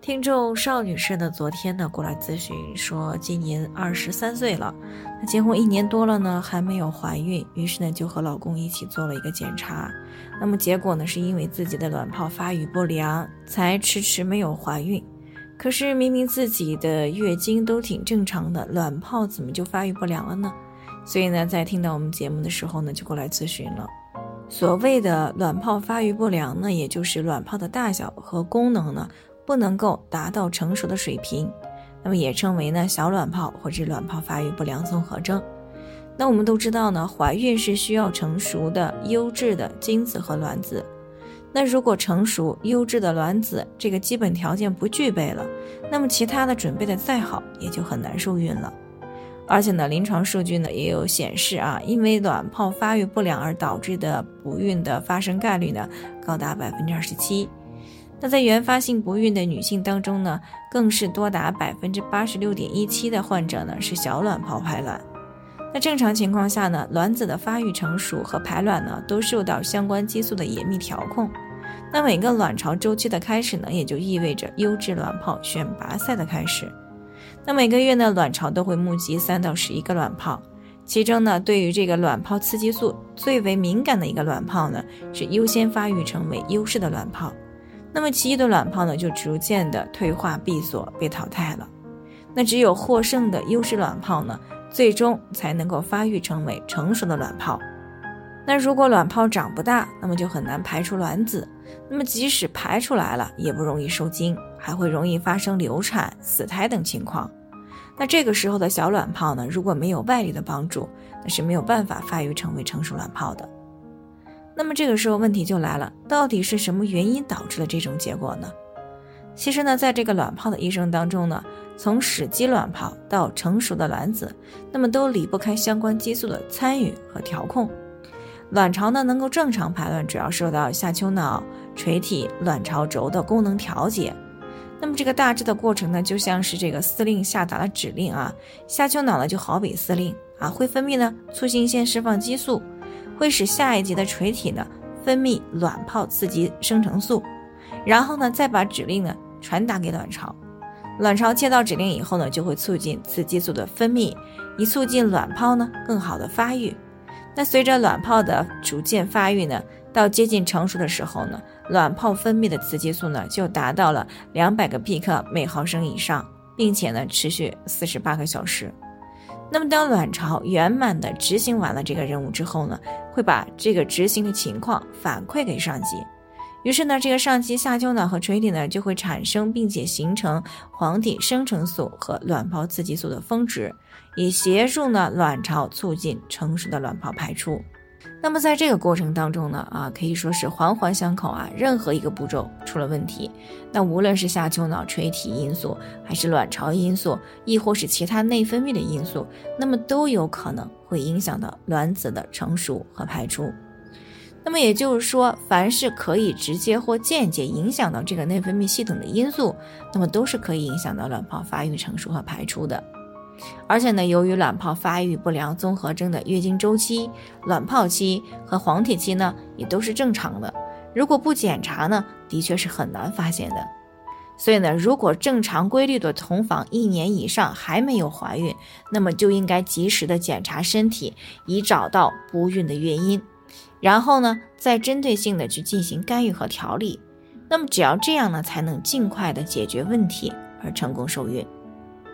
听众邵女士呢，昨天呢过来咨询说，今年二十三岁了，那结婚一年多了呢，还没有怀孕，于是呢就和老公一起做了一个检查，那么结果呢是因为自己的卵泡发育不良，才迟迟没有怀孕。可是明明自己的月经都挺正常的，卵泡怎么就发育不良了呢？所以呢，在听到我们节目的时候呢，就过来咨询了。所谓的卵泡发育不良呢，也就是卵泡的大小和功能呢。不能够达到成熟的水平，那么也称为呢小卵泡或者卵泡发育不良综合征。那我们都知道呢，怀孕是需要成熟的优质的精子和卵子。那如果成熟优质的卵子这个基本条件不具备了，那么其他的准备的再好也就很难受孕了。而且呢，临床数据呢也有显示啊，因为卵泡发育不良而导致的不孕的发生概率呢高达百分之二十七。那在原发性不孕的女性当中呢，更是多达百分之八十六点一七的患者呢是小卵泡排卵。那正常情况下呢，卵子的发育成熟和排卵呢都受到相关激素的严密调控。那每个卵巢周期的开始呢，也就意味着优质卵泡选拔赛的开始。那每个月呢，卵巢都会募集三到十一个卵泡，其中呢，对于这个卵泡刺激素最为敏感的一个卵泡呢，是优先发育成为优势的卵泡。那么其余的卵泡呢，就逐渐的退化闭锁被淘汰了。那只有获胜的优势卵泡呢，最终才能够发育成为成熟的卵泡。那如果卵泡长不大，那么就很难排出卵子。那么即使排出来了，也不容易受精，还会容易发生流产、死胎等情况。那这个时候的小卵泡呢，如果没有外力的帮助，那是没有办法发育成为成熟卵泡的。那么这个时候问题就来了，到底是什么原因导致了这种结果呢？其实呢，在这个卵泡的一生当中呢，从始基卵泡到成熟的卵子，那么都离不开相关激素的参与和调控。卵巢呢能够正常排卵，主要受到下丘脑垂体卵巢轴的功能调节。那么这个大致的过程呢，就像是这个司令下达了指令啊，下丘脑呢就好比司令啊，会分泌呢促性腺释放激素。会使下一级的垂体呢分泌卵泡刺激生成素，然后呢再把指令呢传达给卵巢，卵巢接到指令以后呢就会促进雌激素的分泌，以促进卵泡呢更好的发育。那随着卵泡的逐渐发育呢，到接近成熟的时候呢，卵泡分泌的雌激素呢就达到了两百个皮克每毫升以上，并且呢持续四十八个小时。那么，当卵巢圆满的执行完了这个任务之后呢，会把这个执行的情况反馈给上级，于是呢，这个上级下丘脑和垂体呢就会产生并且形成黄体生成素和卵泡刺激素的峰值，以协助呢卵巢促进成熟的卵泡排出。那么在这个过程当中呢，啊，可以说是环环相扣啊。任何一个步骤出了问题，那无论是下丘脑垂体因素，还是卵巢因素，亦或是其他内分泌的因素，那么都有可能会影响到卵子的成熟和排出。那么也就是说，凡是可以直接或间接影响到这个内分泌系统的因素，那么都是可以影响到卵泡发育、成熟和排出的。而且呢，由于卵泡发育不良综合征的月经周期、卵泡期和黄体期呢，也都是正常的。如果不检查呢，的确是很难发现的。所以呢，如果正常规律的同房一年以上还没有怀孕，那么就应该及时的检查身体，以找到不孕的原因，然后呢，再针对性的去进行干预和调理。那么只要这样呢，才能尽快的解决问题而成功受孕。